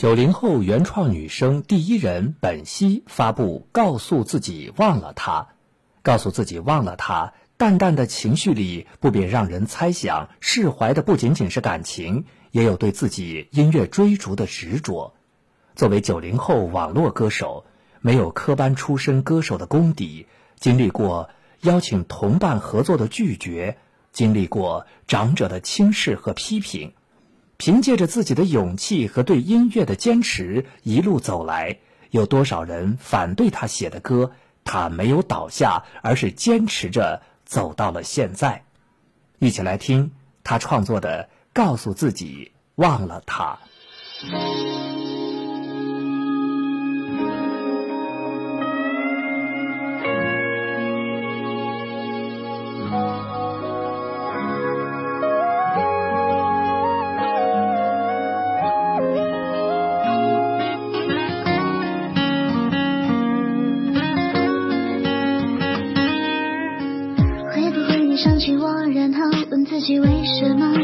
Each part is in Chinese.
九零后原创女生第一人本兮发布告诉自己忘了他，告诉自己忘了他。淡淡的情绪里，不免让人猜想，释怀的不仅仅是感情，也有对自己音乐追逐的执着。作为九零后网络歌手，没有科班出身歌手的功底，经历过邀请同伴合作的拒绝，经历过长者的轻视和批评。凭借着自己的勇气和对音乐的坚持，一路走来，有多少人反对他写的歌，他没有倒下，而是坚持着走到了现在。一起来听他创作的《告诉自己忘了他》。想起我，然后问自己为什么。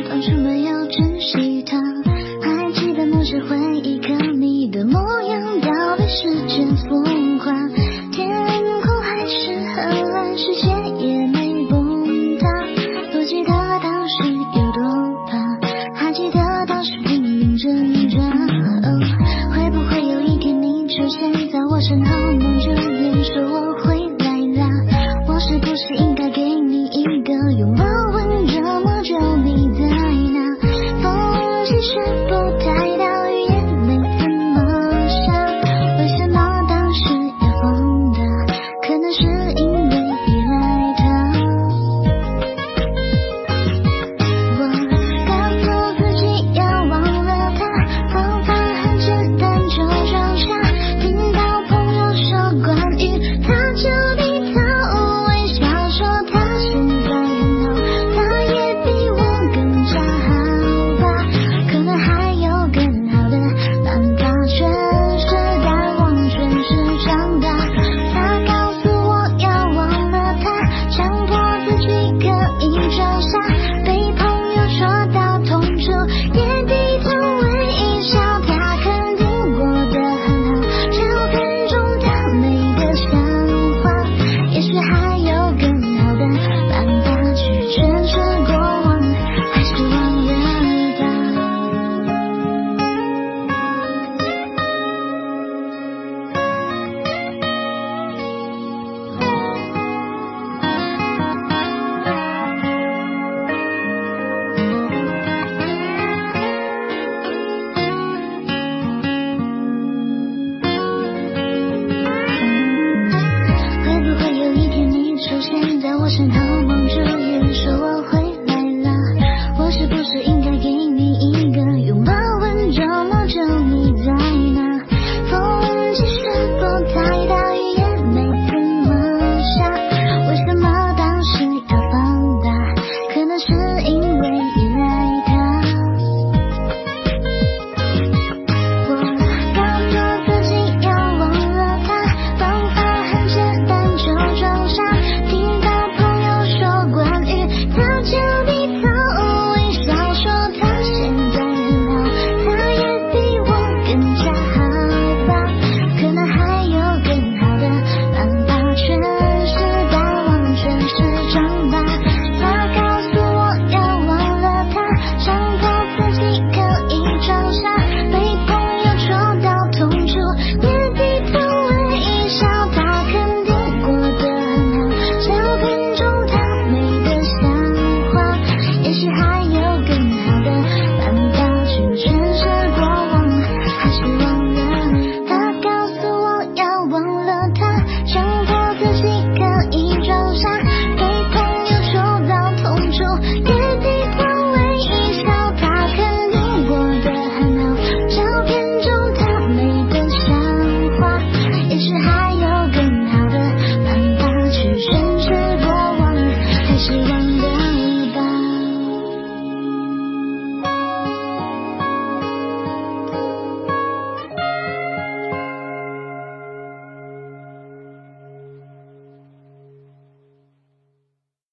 我身后